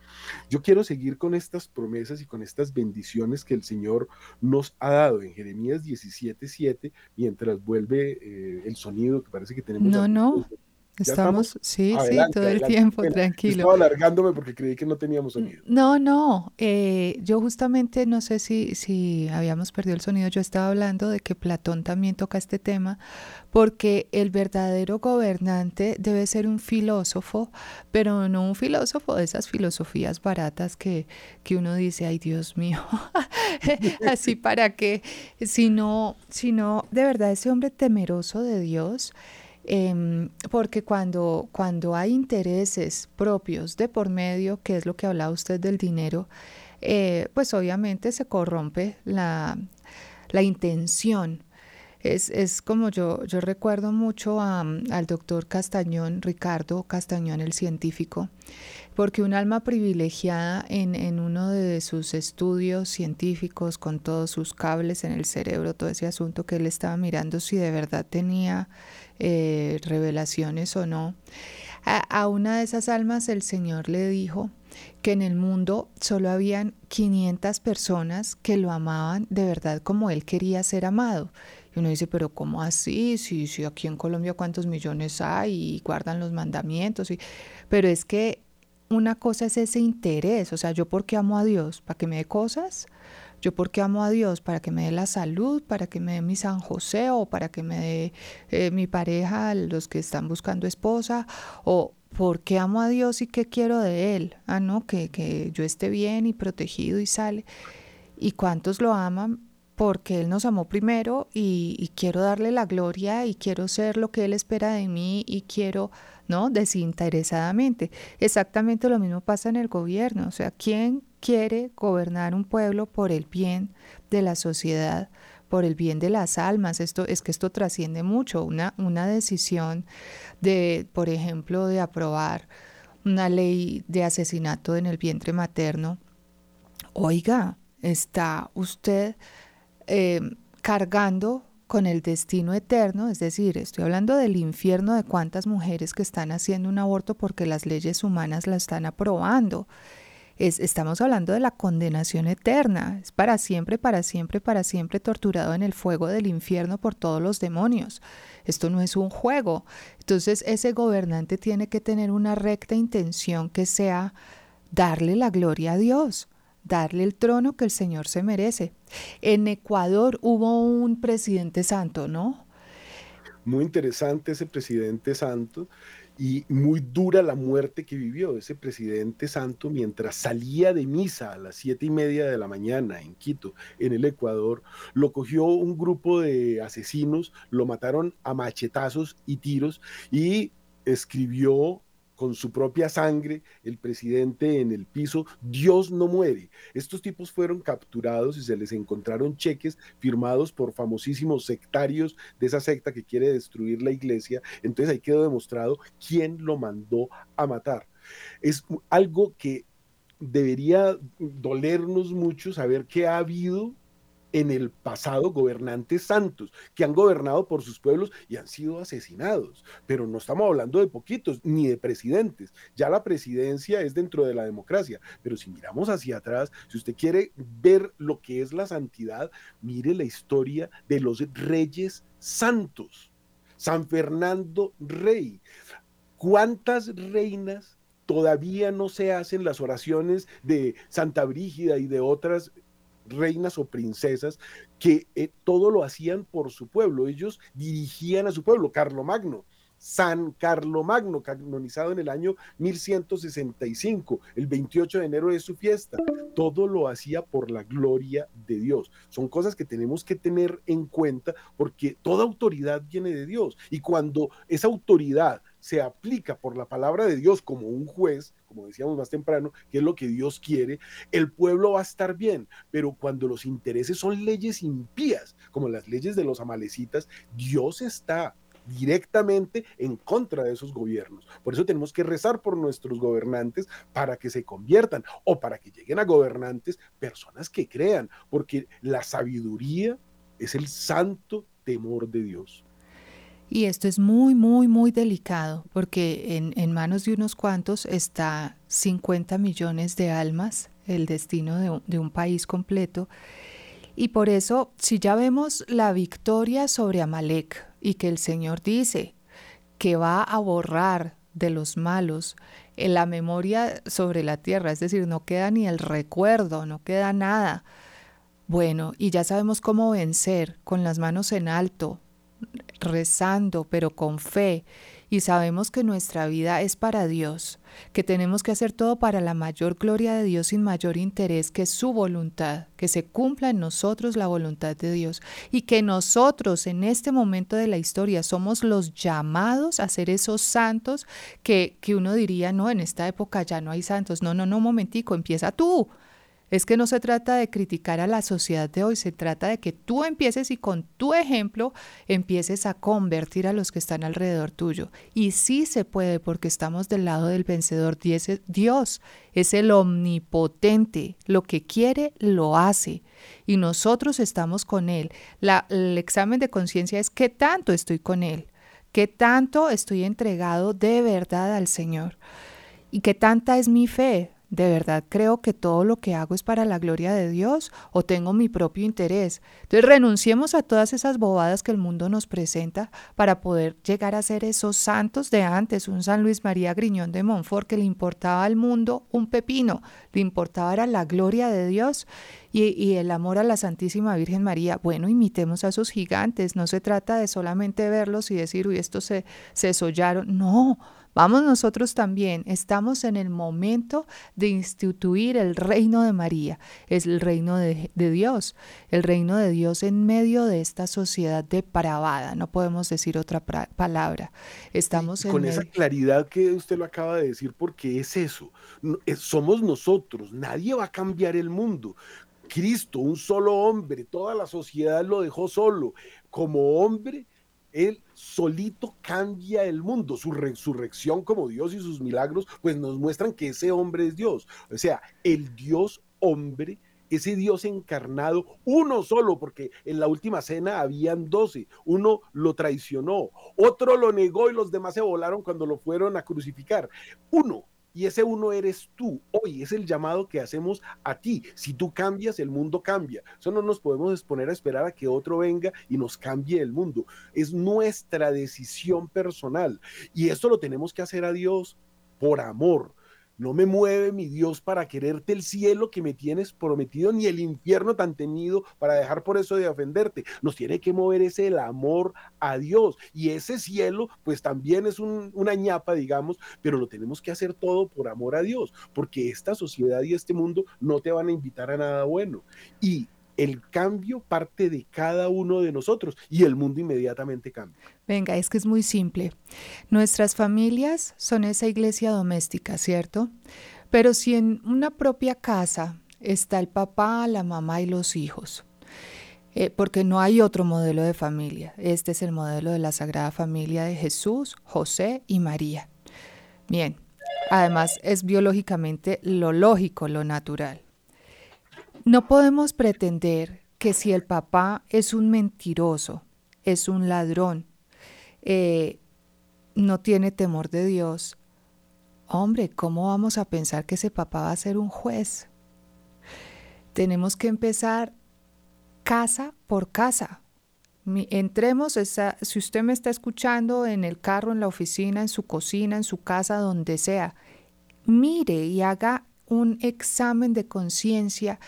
Yo quiero seguir con estas promesas y con estas bendiciones que el Señor nos ha dado en Jeremías 17:7, mientras vuelve eh, el sonido que parece que tenemos. No, no. Estamos, sí, sí, todo el tiempo, tranquilo. Estaba alargándome porque creí que no teníamos sonido. No, no, eh, yo justamente no sé si, si habíamos perdido el sonido, yo estaba hablando de que Platón también toca este tema, porque el verdadero gobernante debe ser un filósofo, pero no un filósofo de esas filosofías baratas que, que uno dice, ay Dios mío, <laughs> así para qué, sino, sino de verdad ese hombre temeroso de Dios Em, porque cuando, cuando hay intereses propios de por medio, que es lo que hablaba usted del dinero, eh, pues obviamente se corrompe la, la intención. Es, es como yo, yo recuerdo mucho al doctor Castañón, Ricardo Castañón, el científico, porque un alma privilegiada en, en, uno de sus estudios científicos con todos sus cables en el cerebro, todo ese asunto que él estaba mirando si de verdad tenía eh, revelaciones o no. A, una de esas almas el Señor le dijo que en el mundo solo habían 500 personas que lo amaban de verdad como él quería ser amado. Y uno dice, pero ¿cómo así? Si, si aquí en Colombia cuántos millones hay y guardan los mandamientos. Y... Pero es que una cosa es ese interés, o sea, yo porque amo a Dios, para que me dé cosas, yo porque amo a Dios, para que me dé la salud, para que me dé mi San José o para que me dé eh, mi pareja, los que están buscando esposa, o porque amo a Dios y qué quiero de Él. Ah, no, que, que yo esté bien y protegido y sale. ¿Y cuántos lo aman? Porque Él nos amó primero y, quiero darle la gloria y quiero ser lo que Él espera de mí y quiero, ¿no? Desinteresadamente. Exactamente lo mismo pasa en el gobierno. O sea, ¿quién quiere gobernar un pueblo por el bien de la sociedad, por el bien de las almas. Esto es que esto trasciende mucho. Una, una decisión de, por ejemplo, de aprobar una ley de asesinato en el vientre materno. Oiga, está usted eh, cargando con el destino eterno, es decir, estoy hablando del infierno de cuántas mujeres que están haciendo un aborto porque las leyes humanas la están aprobando estamos hablando de la condenación eterna, es para siempre, para siempre, para siempre torturado en el fuego del infierno por todos los demonios. Esto no es un juego. Entonces ese gobernante tiene que tener una recta intención que sea darle la gloria a Dios darle el trono que el Señor se merece. En Ecuador hubo un presidente santo, ¿no? Muy interesante ese presidente santo y muy dura la muerte que vivió ese presidente santo mientras salía de misa a las siete y media de la mañana en Quito, en el Ecuador. Lo cogió un grupo de asesinos, lo mataron a machetazos y tiros y escribió con su propia sangre, el presidente en el piso, Dios no muere. Estos tipos fueron capturados y se les encontraron cheques firmados por famosísimos sectarios de esa secta que quiere destruir la iglesia. Entonces ahí quedó demostrado quién lo mandó a matar. Es algo que debería dolernos mucho saber que ha habido en el pasado gobernantes santos que han gobernado por sus pueblos y han sido asesinados. Pero no estamos hablando de poquitos, ni de presidentes. Ya la presidencia es dentro de la democracia. Pero si miramos hacia atrás, si usted quiere ver lo que es la santidad, mire la historia de los reyes santos. San Fernando Rey. ¿Cuántas reinas todavía no se hacen las oraciones de Santa Brígida y de otras reinas o princesas que eh, todo lo hacían por su pueblo, ellos dirigían a su pueblo, Carlomagno. San Carlomagno, canonizado en el año 1165, el 28 de enero de su fiesta. Todo lo hacía por la gloria de Dios. Son cosas que tenemos que tener en cuenta porque toda autoridad viene de Dios. Y cuando esa autoridad se aplica por la palabra de Dios como un juez, como decíamos más temprano, que es lo que Dios quiere, el pueblo va a estar bien. Pero cuando los intereses son leyes impías, como las leyes de los amalecitas, Dios está directamente en contra de esos gobiernos. Por eso tenemos que rezar por nuestros gobernantes para que se conviertan o para que lleguen a gobernantes personas que crean, porque la sabiduría es el santo temor de Dios. Y esto es muy, muy, muy delicado porque en, manos de unos cuantos está 50 millones de almas, el destino de de un país completo. Y por eso, si ya vemos la victoria sobre Amalek y que el Señor dice que va a borrar de los malos en la memoria sobre la tierra, es decir, no queda ni el recuerdo, no queda nada. Bueno, y ya sabemos cómo vencer con las manos en alto, rezando, pero con fe. Y sabemos que nuestra vida es para Dios, que tenemos que hacer todo para la mayor gloria de Dios sin mayor interés, que su voluntad, que se cumpla en nosotros la voluntad de Dios y que nosotros en este momento de la historia somos los llamados a ser esos santos que, que uno diría, no, en esta época ya no hay santos. No, no, no, momentico, empieza tú. Es que no se trata de criticar a la sociedad de hoy, se trata de que tú empieces y con tu ejemplo empieces a convertir a los que están alrededor tuyo. Y sí se puede porque estamos del lado del vencedor. Dios es el omnipotente, lo que quiere lo hace y nosotros estamos con Él. el examen de conciencia es qué tanto estoy con Él, qué tanto estoy entregado de verdad al Señor y qué tanta es mi fe. ¿De verdad creo que todo lo que hago es para la gloria de Dios o tengo mi propio interés? Entonces renunciemos a todas esas bobadas que el mundo nos presenta para poder llegar a ser esos santos de antes, un San Luis María Griñón de Montfort que le importaba al mundo un pepino, le importaba era la gloria de Dios y, el amor a la Santísima Virgen María. Bueno, imitemos a esos gigantes, no se trata de solamente verlos y decir, uy, estos se, se sollaron, no Vamos nosotros también, estamos en el momento de instituir el reino de María, es el reino de, Dios, el reino de Dios en medio de esta sociedad depravada, no podemos decir otra palabra. Estamos con esa claridad que usted lo acaba de decir, porque es eso, somos nosotros, nadie va a cambiar el mundo. Cristo, un solo hombre, toda la sociedad lo dejó solo. Como hombre, él solito cambia el mundo. Su resurrección como Dios y sus milagros, pues nos muestran que ese hombre es Dios. O sea, el Dios hombre, ese Dios encarnado, uno solo, porque en la última cena habían doce. Uno lo traicionó, otro lo negó y los demás se volaron cuando lo fueron a crucificar. Uno, y ese uno eres tú. Hoy es el llamado que hacemos a ti. Si tú cambias, el mundo cambia. Eso no nos podemos exponer a esperar a que otro venga y nos cambie el mundo. Es nuestra decisión personal. Y esto lo tenemos que hacer a Dios por amor no me mueve mi Dios para quererte el cielo que me tienes prometido, ni el infierno tan temido para dejar por eso de ofenderte. Nos tiene que mover ese el amor a Dios. Y ese cielo, pues también es una ñapa, digamos, pero lo tenemos que hacer todo por amor a Dios, porque esta sociedad y este mundo no te van a invitar a nada bueno. Y el cambio parte de cada uno de nosotros y el mundo inmediatamente cambia. Venga, es que es muy simple. Nuestras familias son esa iglesia doméstica, ¿cierto? Pero si en una propia casa está el papá, la mamá y los hijos, eh, porque no hay otro modelo de familia. Este es el modelo de la Sagrada Familia de Jesús, José y María. Bien, además es biológicamente lo lógico, lo natural. No podemos pretender que si el papá es un mentiroso, es un ladrón, eh, no tiene temor de Dios, hombre, ¿cómo vamos a pensar que ese papá va a ser un juez? Tenemos que empezar casa por casa. entremos, si usted me está escuchando en el carro, en la oficina, en su cocina, en su casa, donde sea, mire y haga un examen de conciencia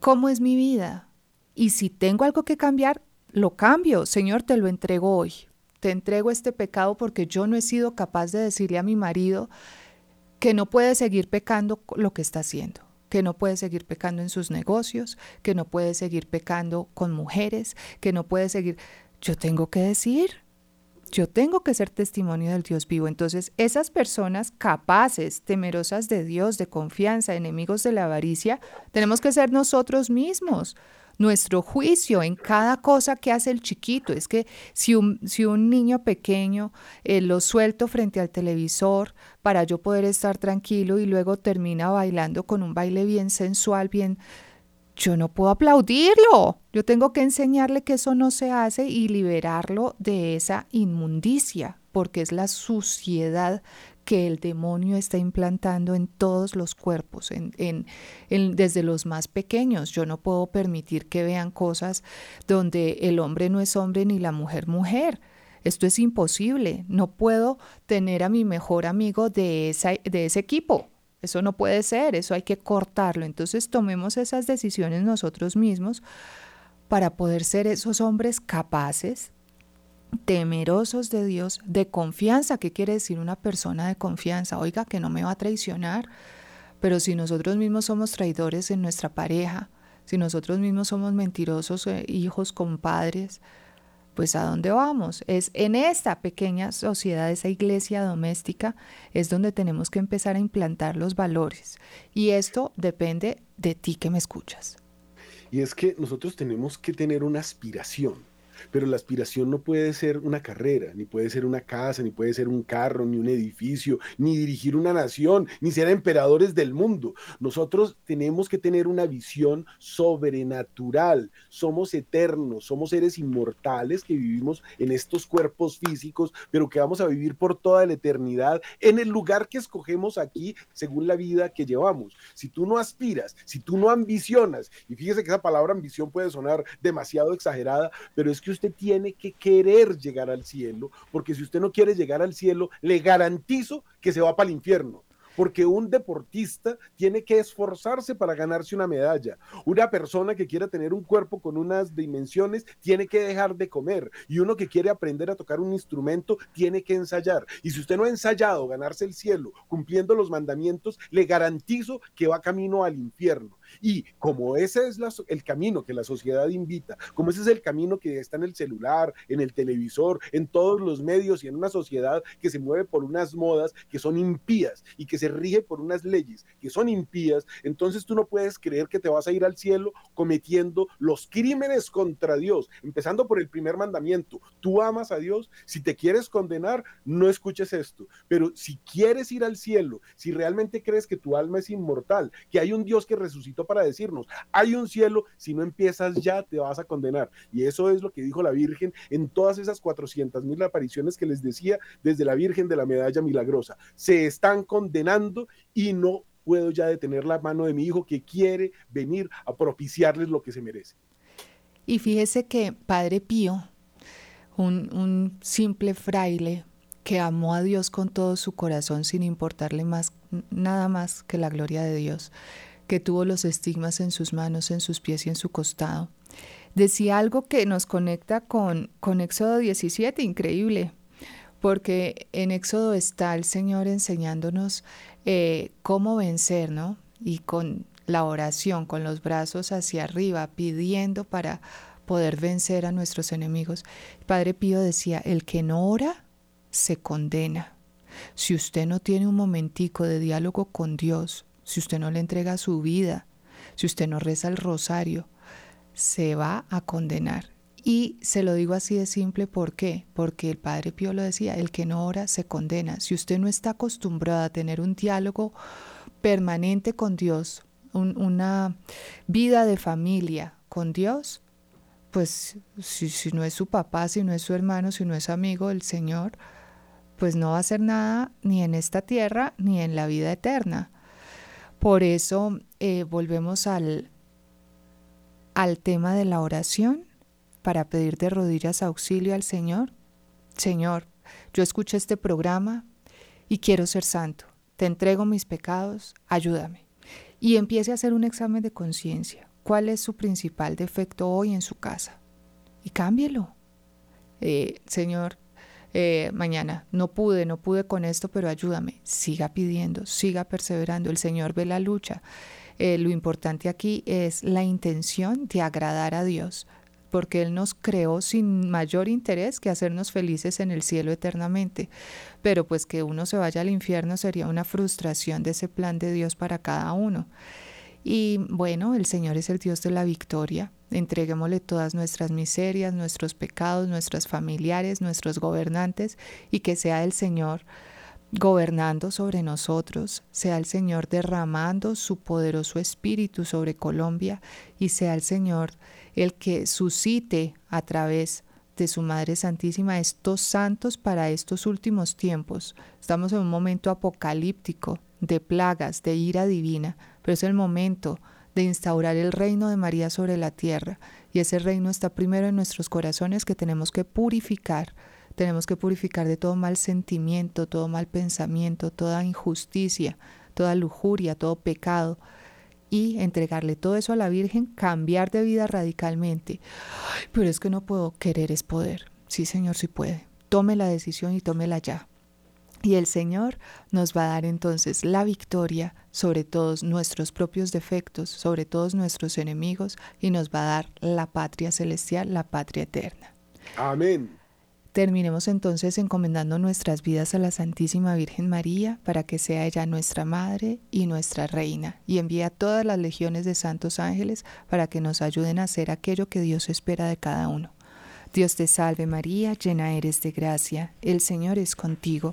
cómo es mi vida. Y si tengo algo que cambiar, lo cambio. Señor, te lo entrego hoy. Te entrego este pecado porque yo no he sido capaz de decirle a mi marido que no puede seguir pecando lo que está haciendo, que no puede seguir pecando en sus negocios, que no puede seguir pecando con mujeres, que no puede seguir... Yo tengo que decir, yo tengo que ser testimonio del Dios vivo. Entonces, esas personas capaces, temerosas de Dios, de confianza, enemigos de la avaricia, tenemos que ser nosotros mismos. Nuestro juicio en cada cosa que hace el chiquito. Es que si un, si un niño pequeño eh, lo suelto frente al televisor para yo poder estar tranquilo y luego termina bailando con un baile bien sensual, bien yo no puedo aplaudirlo. Yo tengo que enseñarle que eso no se hace y liberarlo de esa inmundicia, porque es la suciedad que el demonio está implantando en todos los cuerpos, desde los más pequeños. Yo no puedo permitir que vean cosas donde el hombre no es hombre ni la mujer mujer. Esto es imposible. No puedo tener a mi mejor amigo de, esa, de ese equipo eso no puede ser, eso hay que cortarlo. Entonces tomemos esas decisiones nosotros mismos para poder ser esos hombres capaces, temerosos de Dios, de confianza. ¿Qué quiere decir una persona de confianza? Oiga, que no me va a traicionar. Pero si nosotros mismos somos traidores en nuestra pareja, si nosotros mismos somos mentirosos, eh, hijos, compadres, pues a dónde vamos? Es en esta pequeña sociedad, esa iglesia doméstica, es donde tenemos que empezar a implantar los valores. Y esto depende de ti que me escuchas. Y es que nosotros tenemos que tener una aspiración pero la aspiración no puede ser una carrera, ni puede ser una casa, ni puede ser un carro, ni un edificio, ni dirigir una nación, ni ser emperadores del mundo. Nosotros tenemos que tener una visión sobrenatural. Somos eternos, somos seres inmortales que vivimos en estos cuerpos físicos, pero que vamos a vivir por toda la eternidad en el lugar que escogemos aquí según la vida que llevamos. Si tú no aspiras, si tú no ambicionas, y fíjese que esa palabra ambición puede sonar demasiado exagerada, pero es que usted tiene que querer llegar al cielo, porque si usted no quiere llegar al cielo, le garantizo que se va para el infierno porque un deportista tiene que esforzarse para ganarse una medalla. Una persona que quiera tener un cuerpo con unas dimensiones tiene que dejar de comer. Y uno que quiere aprender a tocar un instrumento tiene que ensayar. Y si usted no ha ensayado ganarse el cielo cumpliendo los mandamientos, le garantizo que va camino al infierno. Y como ese es el camino que la sociedad invita, como ese es el camino que está en el celular, en el televisor, en todos los medios y en una sociedad que se mueve por unas modas que son impías y que se rige por unas leyes que son impías, entonces tú no puedes creer que te vas a ir al cielo cometiendo los crímenes contra Dios, empezando por el primer mandamiento. Tú amas a Dios, si te quieres condenar, no escuches esto, pero si quieres ir al cielo, si realmente crees que tu alma es inmortal, que hay un Dios que resucitó para decirnos, hay un cielo, si no empiezas ya te vas a condenar. Y eso es lo que dijo la Virgen en todas esas 400 mil apariciones que les decía desde la Virgen de la Medalla Milagrosa. Se están condenando y no puedo ya detener la mano de mi hijo que quiere venir a propiciarles lo que se merece. Y fíjese que Padre Pío, un, un simple fraile que amó a Dios con todo su corazón sin importarle más nada más que la gloria de Dios, que tuvo los estigmas en sus manos, en sus pies y en su costado. Decía algo que nos conecta con, con Éxodo 17, increíble, porque en Éxodo está el Señor enseñándonos eh, cómo vencer, ¿no? Y con la oración, con los brazos hacia arriba, pidiendo para poder vencer a nuestros enemigos. Padre Pío decía, el que no ora, se condena. Si usted no tiene un momentico de diálogo con Dios, si usted no le entrega su vida, si usted no reza el rosario, se va a condenar. Y se lo digo así de simple, ¿por qué? Porque el Padre Pío lo decía, el que no ora se condena. Si usted no está acostumbrado a tener un diálogo permanente con Dios, una vida de familia con Dios, pues si, si no es su papá, si no es su hermano, si no es amigo del Señor, pues no va a hacer nada ni en esta tierra ni en la vida eterna. Por eso eh, volvemos al, al tema de la oración para pedir de rodillas auxilio al Señor. Señor, yo escuché este programa y quiero ser santo. Te entrego mis pecados, ayúdame. Y empiece a hacer un examen de conciencia. ¿Cuál es su principal defecto hoy en su casa? Y cámbielo. Eh, señor, eh, mañana, no pude, no pude con esto, pero ayúdame. Siga pidiendo, siga perseverando. El Señor ve la lucha. Eh, lo importante aquí es la intención de agradar a Dios, porque Él nos creó sin mayor interés que hacernos felices en el cielo eternamente. Pero pues que uno se vaya al infierno sería una frustración de ese plan de Dios para cada uno. Y bueno, el Señor es el Dios de la victoria. Entreguémosle todas nuestras miserias, nuestros pecados, nuestros familiares, nuestros gobernantes, y que sea el Señor gobernando sobre nosotros, sea el Señor derramando su poderoso espíritu sobre Colombia, y sea el Señor el que suscite a través de su Madre Santísima estos santos para estos últimos tiempos. Estamos en un momento apocalíptico de plagas, de ira divina, pero es el momento de instaurar el reino de María sobre la tierra. Y ese reino está primero en nuestros corazones que tenemos que purificar. Tenemos que purificar de todo mal sentimiento, todo mal pensamiento, toda injusticia, toda lujuria, todo pecado. Y entregarle todo eso a la Virgen, cambiar de vida radicalmente. pero es que no puedo, querer es poder. Sí, Señor, sí puede. Tome la decisión y tómela ya. Y el Señor nos va a dar entonces la victoria sobre todos nuestros propios defectos, sobre todos nuestros enemigos, y nos va a dar la patria celestial, la patria eterna. Amén. Terminemos entonces encomendando nuestras vidas a la Santísima Virgen María para que sea ella nuestra Madre y nuestra Reina, y envía todas las legiones de santos ángeles para que nos ayuden a hacer aquello que Dios espera de cada uno. Dios te salve María, llena eres de gracia, el Señor es contigo,